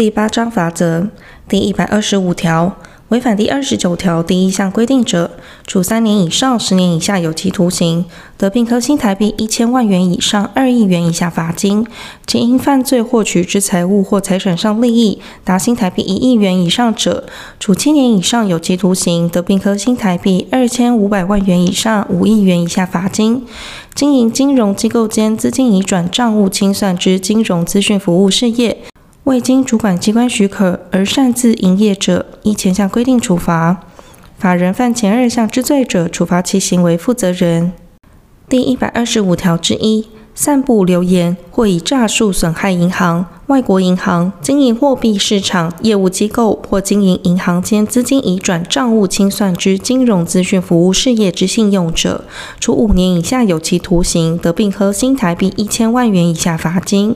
第八章法则第一百二十五条。违反第二十九条第一项规定者，处三年以上十年以下有期徒刑，得并科新台币一千万元以上二亿元以下罚金；其因犯罪获取之财物或财产上利益达新台币一亿元以上者，处七年以上有期徒刑，得并科新台币二千五百万元以上五亿元以下罚金；经营金融机构间资金移转账务清算之金融资讯服务事业。未经主管机关许可而擅自营业者，依前项规定处罚。法人犯前二项之罪者，处罚其行为负责人。第一百二十五条之一，散布流言或以诈术损害银行、外国银行、经营货币市场业务机构或经营银行间资金移转账务清算之金融资讯服务事业之信用者，处五年以下有期徒刑，得并科新台币一千万元以下罚金。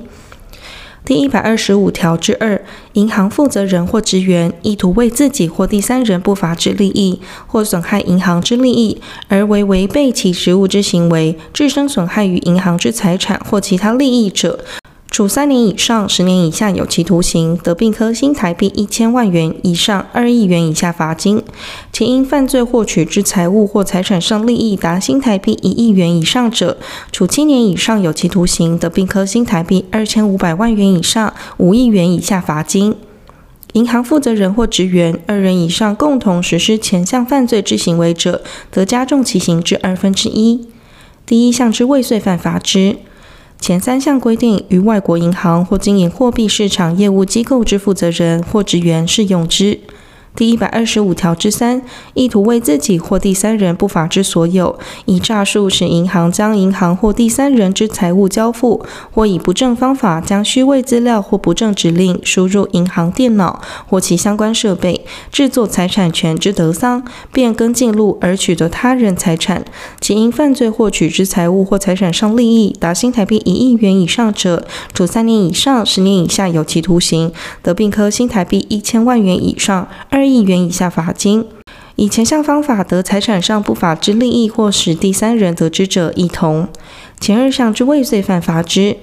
第一百二十五条之二，银行负责人或职员意图为自己或第三人不法之利益，或损害银行之利益，而为违背其职务之行为，致生损害于银行之财产或其他利益者。处三年以上十年以下有期徒刑，得并科新台币一千万元以上二亿元以下罚金；其因犯罪获取之财物或财产上利益达新台币一亿元以上者，处七年以上有期徒刑，得并科新台币二千五百万元以上五亿元以下罚金。银行负责人或职员二人以上共同实施前项犯罪之行为者，得加重其刑之二分之一。第一项之未遂犯罚之。前三项规定，于外国银行或经营货币市场业务机构之负责人或职员适用之。第一百二十五条之三，意图为自己或第三人不法之所有，以诈术使银行将银行或第三人之财物交付，或以不正方法将虚伪资料或不正指令输入银行电脑或其相关设备，制作财产权之得丧，变更进入而取得他人财产，其因犯罪获取之财物或财产上利益达新台币一亿元以上者，处三年以上十年以下有期徒刑，得并科新台币一千万元以上二。二亿元以下罚金，以前项方法得财产上不法之利益或使第三人得知者，亦同。前二项之未遂犯罚之。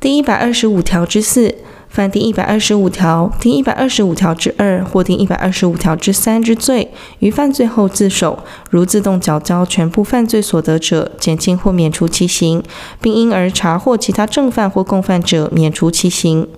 第一百二十五条之四，犯第一百二十五条、第一百二十五条之二或第一百二十五条之三之罪，于犯罪后自首，如自动缴交全部犯罪所得者，减轻或免除其刑，并因而查获其他正犯或共犯者，免除其刑。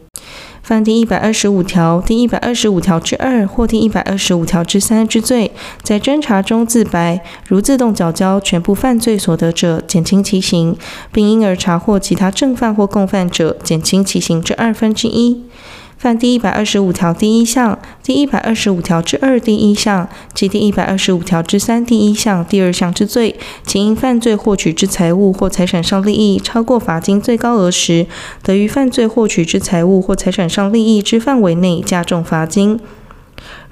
犯第一百二十五条、第一百二十五条之二或第一百二十五条之三之罪，在侦查中自白，如自动缴交全部犯罪所得者，减轻其刑，并因而查获其他正犯或共犯者，减轻其刑之二分之一。犯第一百二十五条第一项、第一百二十五条之二第一项及第一百二十五条之三第一项第二项之罪，其因犯罪获取之财物或财产上利益超过罚金最高额时，得于犯罪获取之财物或财产上利益之范围内加重罚金。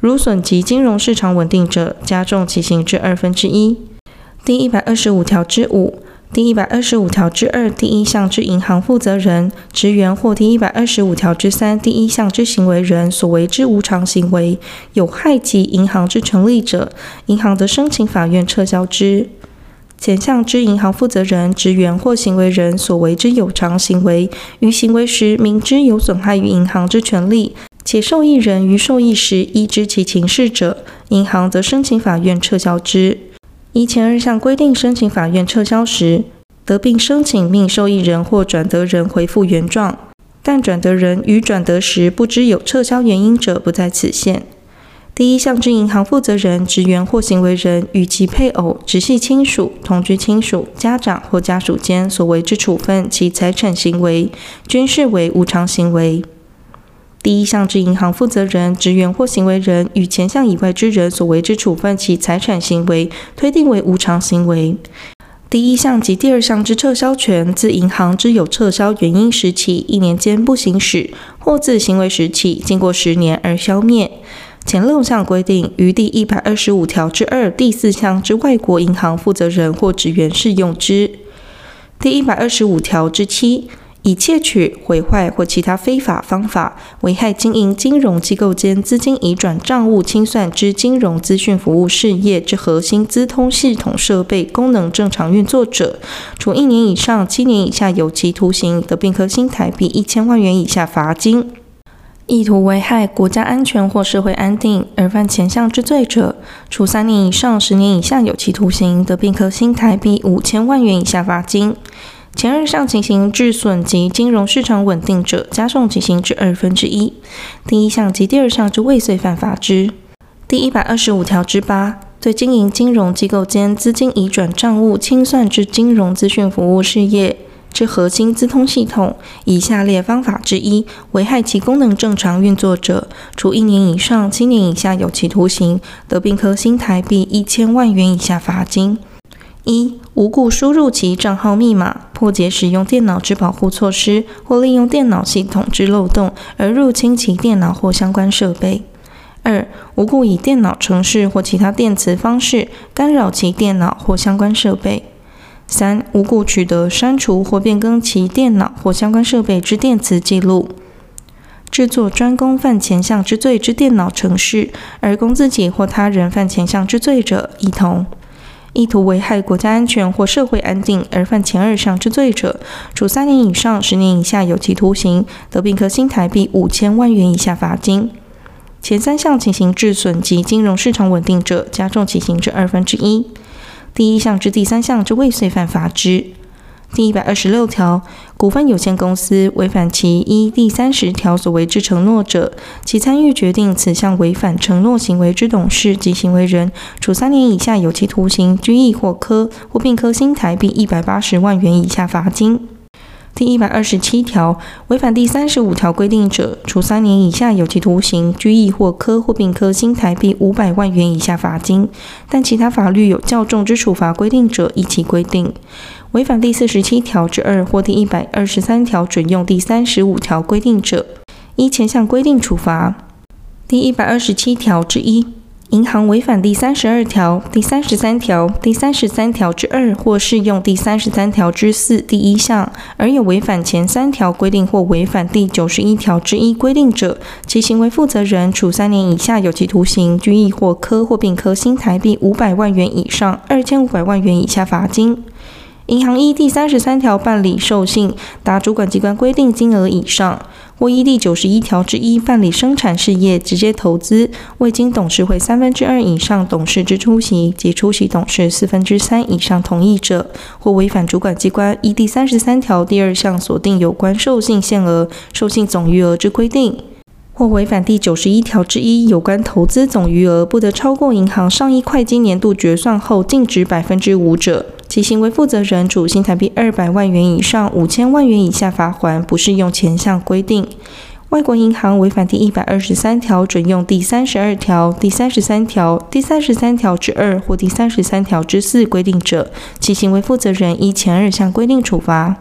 如损及金融市场稳定者，加重其刑之二分之一。第一百二十五条之五。第一百二十五条之二第一项之银行负责人、职员或第一百二十五条之三第一项之行为人所为之无偿行为，有害及银行之成立者，银行得申请法院撤销之。前项之银行负责人、职员或行为人所为之有偿行为，于行为时明知有损害于银行之权利，且受益人于受益时亦知其情事者，银行则申请法院撤销之。依前二项规定申请法院撤销时，得并申请命受益人或转得人回复原状，但转得人于转得时不知有撤销原因者，不在此限。第一项之银行负责人、职员或行为人与其配偶、直系亲属、同居亲属、家长或家属间所为之处分其财产行为，均视为无偿行为。第一项之银行负责人、职员或行为人与前项以外之人所为之处分其财产行为，推定为无偿行为。第一项及第二项之撤销权，自银行之有撤销原因时起一年间不行使，或自行为时起经过十年而消灭。前六项规定于第一百二十五条之二第四项之外国银行负责人或职员适用之。第一百二十五条之七。以窃取、毁坏或其他非法方法危害经营金融机构间资金移转账务清算之金融资讯服务事业之核心资通系统设备功能正常运作者，处一年以上七年以下有期徒刑，得并科新台币一千万元以下罚金。意图危害国家安全或社会安定而犯前项之罪者，处三年以上十年以下有期徒刑，得并科新台币五千万元以下罚金。前二项情形致损及金融市场稳定者，加重其刑之二分之一。第一项及第二项之未遂犯法之。第一百二十五条之八，对经营金融机构间资金移转账务清算之金融资讯服务事业。之核心资通系统，以下列方法之一危害其功能正常运作者，处一年以上七年以下有期徒刑，得并科新台币一千万元以下罚金。一、无故输入其账号密码，破解使用电脑之保护措施，或利用电脑系统之漏洞而入侵其电脑或相关设备。二、无故以电脑程式或其他电磁方式干扰其电脑或相关设备。三、无故取得、删除或变更其电脑或相关设备之电磁记录，制作专供犯前项之罪之电脑程式，而供自己或他人犯前项之罪者，一同；意图危害国家安全或社会安定而犯前二项之罪者，处三年以上十年以下有期徒刑，得并科新台币五千万元以下罚金。前三项情形致损及金融市场稳定者，加重其刑之二分之一。第一项至第三项之未遂犯罚之。第一百二十六条，股份有限公司违反其一第三十条所为之承诺者，其参与决定此项违反承诺行为之董事及行为人，处三年以下有期徒刑、拘役或科或并科新台币一百八十万元以下罚金。第一百二十七条，违反第三十五条规定者，处三年以下有期徒刑、拘役或科或并科新台币五百万元以下罚金。但其他法律有较重之处罚规定者，依其规定。违反第四十七条之二或第一百二十三条准用第三十五条规定者，依前项规定处罚。第一百二十七条之一。银行违反第三十二条、第三十三条、第三十三条之二或适用第三十三条之四第一项，而有违反前三条规定或违反第九十一条之一规定者，其行为负责人处三年以下有期徒刑、拘役或科或并科新台币五百万元以上二千五百万元以下罚金。银行依第三十三条办理授信达主管机关规定金额以上，或依第九十一条之一办理生产事业直接投资，未经董事会三分之二以上董事之出席及出席董事四分之三以上同意者，或违反主管机关依第三十三条第二项所定有关授信限额、授信总余额之规定。或违反第九十一条之一有关投资总余额不得超过银行上一会计年度决算后净值百分之五者，其行为负责人处新台币二百万元以上五千万元以下罚锾，不适用前项规定。外国银行违反第一百二十三条准用第三十二条、第三十三条、第三十三条之二或第三十三条之四规定者，其行为负责人依前二项规定处罚。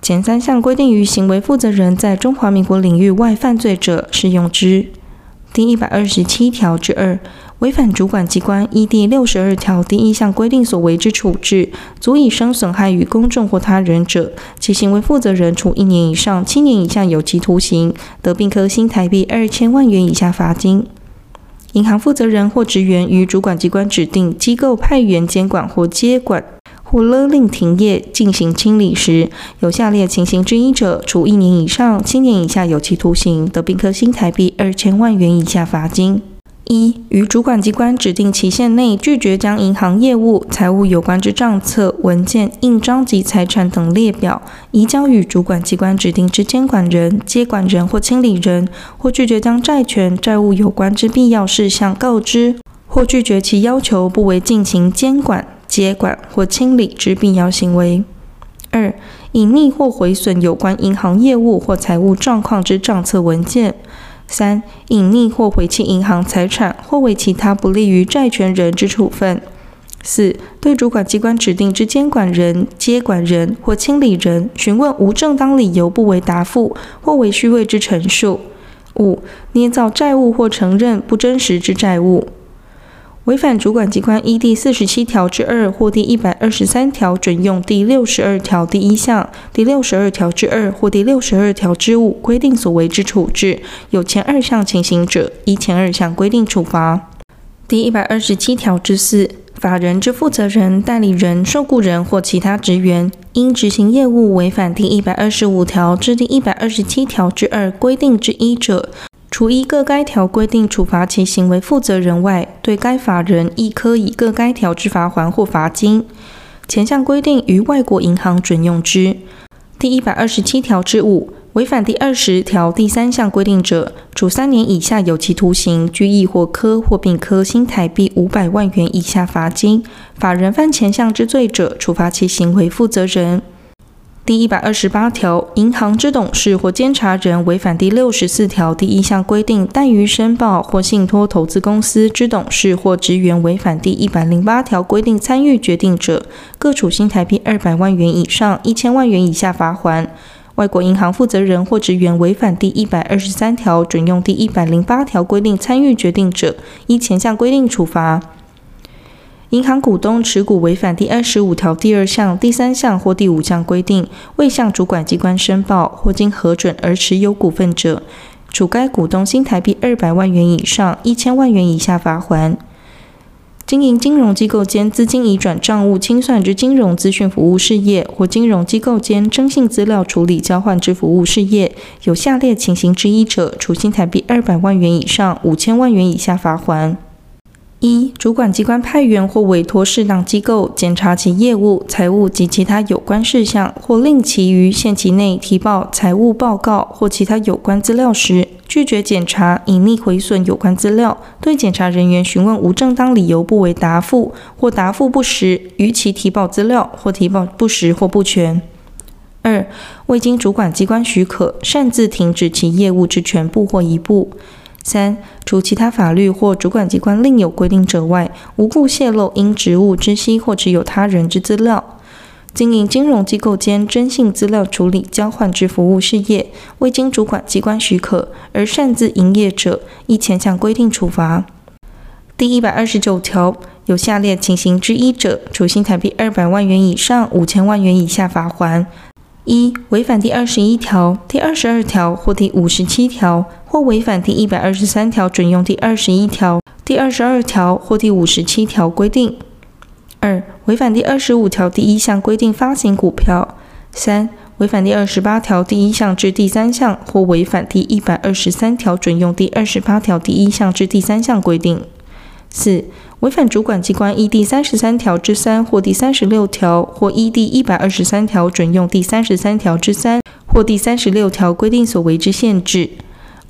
前三项规定于行为负责人在中华民国领域外犯罪者适用之。第一百二十七条之二，违反主管机关依第六十二条第一项规定所为之处置，足以生损害于公众或他人者，其行为负责人处一年以上七年以下有期徒刑，得并科新台币二千万元以下罚金。银行负责人或职员于主管机关指定机构派员监管或接管。或勒令停业进行清理时，有下列情形之一者，处一年以上七年以下有期徒刑，得并科新台币二千万元以下罚金。一、于主管机关指定期限内拒绝将银行业务、财务有关之账册、文件、印章及财产等列表移交与主管机关指定之监管人、接管人或清理人，或拒绝将债权、债务有关之必要事项告知，或拒绝其要求不为进行监管。接管或清理之必要行为；二、隐匿或毁损有关银行业务或财务状况之账册文件；三、隐匿或毁弃银行财产或为其他不利于债权人之处分；四、对主管机关指定之监管人、接管人或清理人询问无正当理由不为答复或为虚伪之陈述；五、捏造债务或承认不真实之债务。违反主管机关依第四十七条之二或第一百二十三条准用第六十二条第一项、第六十二条之二或第六十二条之五规定所为之处置，有前二项情形者，依前二项规定处罚。第一百二十七条之四，法人之负责人、代理人、受雇人或其他职员，因执行业务违反第一百二十五条至第一百二十七条之二规定之一者，除依各该条规定处罚其行为负责人外，对该法人亦科以各该条之罚锾或罚金。前项规定于外国银行准用之。第一百二十七条之五，违反第二十条第三项规定者，处三年以下有期徒刑、拘役或科或并科新台币五百万元以下罚金。法人犯前项之罪者，处罚其行为负责人。第一百二十八条，银行之董事或监察人违反第六十四条第一项规定，怠于申报或信托投资公司之董事或职员违反第一百零八条规定参与决定者，各处新台币二百万元以上一千万元以下罚锾。外国银行负责人或职员违反第一百二十三条准用第一百零八条规定参与决定者，依前项规定处罚。银行股东持股违反第二十五条第二项、第三项或第五项规定，未向主管机关申报或经核准而持有股份者，处该股东新台币二百万元以上一千万元以下罚锾。经营金融机构间资金移转账务清算之金融资讯服务事业，或金融机构间征信资料处理交换之服务事业，有下列情形之一者，处新台币二百万元以上五千万元以下罚锾。一、主管机关派员或委托适当机构检查其业务、财务及其他有关事项，或令其于限期内提报财务报告或其他有关资料时，拒绝检查、隐匿毁损有关资料，对检查人员询问无正当理由不为答复，或答复不实，逾期提报资料，或提报不实或不全。二、未经主管机关许可，擅自停止其业务之全部或一部。三、除其他法律或主管机关另有规定者外，无故泄露因职务知悉或持有他人之资料，经营金融机构间征信资料处理交换之服务事业，未经主管机关许可而擅自营业者，依前项规定处罚。第一百二十九条，有下列情形之一者，处新台币二百万元以上五千万元以下罚锾。一、违反第二十一条、第二十二条或第五十七条，或违反第一百二十三条准用第二十一条、第二十二条或第五十七条规定；二、违反第二十五条第一项规定发行股票；三、违反第二十八条第一项至第三项，或违反第一百二十三条准用第二十八条第一项至第三项规定；四、违反主管机关依第三十三条之三或第三十六条，或依第一百二十三条准用第三十三条之三或第三十六条规定所为之限制；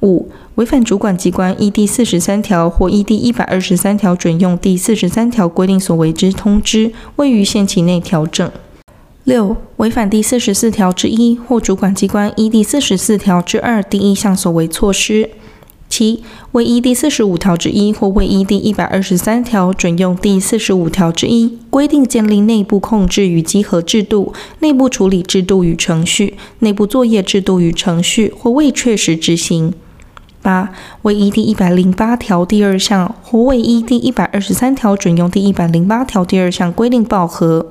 五、违反主管机关依第四十三条或依第一百二十三条准用第四十三条规定所为之通知，未于限期内调整；六、违反第四十四条之一或主管机关依第四十四条之二第一项所为措施。七、未依第四十五条之一或未依第一百二十三条准用第四十五条之一规定建立内部控制与稽核制度、内部处理制度与程序、内部作业制度与程序，或未确实执行。八、未依第一百零八条第二项或未依第一百二十三条准用第一百零八条第二项规定报核。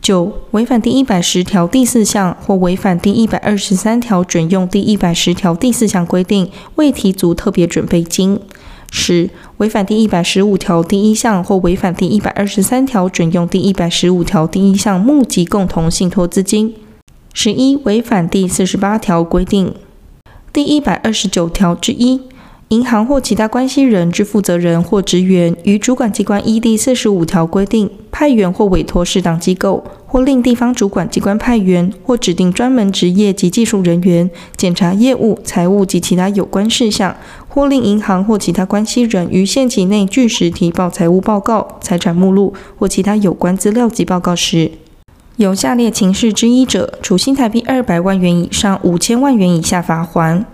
九、违反第一百十条第四项或违反第一百二十三条准用第一百十条第四项规定，未提足特别准备金。十、违反第一百十五条第一项或违反第一百二十三条准用第一百十五条第一项募集共同信托资金。十一、违反第四十八条规定。第一百二十九条之一。银行或其他关系人之负责人或职员，于主管机关依第四十五条规定派员或委托适当机构，或令地方主管机关派员或指定专门职业及技术人员检查业务、财务及其他有关事项，或令银行或其他关系人于限期内据实提报财务报告、财产目录或其他有关资料及报告时，有下列情事之一者，处新台币二百万元以上五千万元以下罚锾。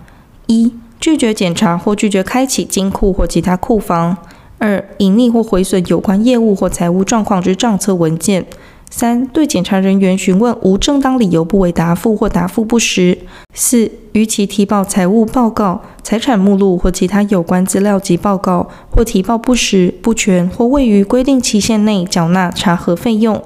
一拒绝检查或拒绝开启金库或其他库房；二、隐匿或毁损有关业务或财务状况之账册文件；三、对检查人员询问无正当理由不为答复或答复不实；四、逾期提报财务报告、财产目录或其他有关资料及报告，或提报不实、不全或未于规定期限内缴纳查核费用。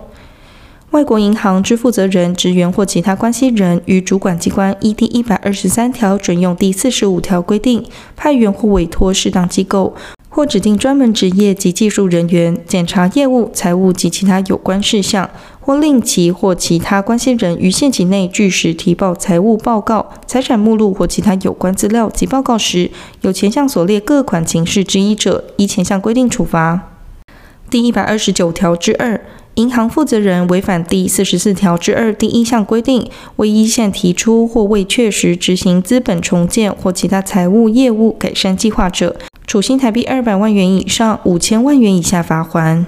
外国银行之负责人、职员或其他关系人，于主管机关依第一百二十三条准用第四十五条规定派员或委托适当机构，或指定专门职业及技术人员检查业务、财务及其他有关事项，或令其或其他关系人于限期内据实提报财务报告、财产目录或其他有关资料及报告时，有前项所列各款情事之一者，依前项规定处罚。第一百二十九条之二，银行负责人违反第四十四条之二第一项规定，为依限提出或未确实执行资本重建或其他财务业务改善计划者，处新台币二百万元以上五千万元以下罚锾。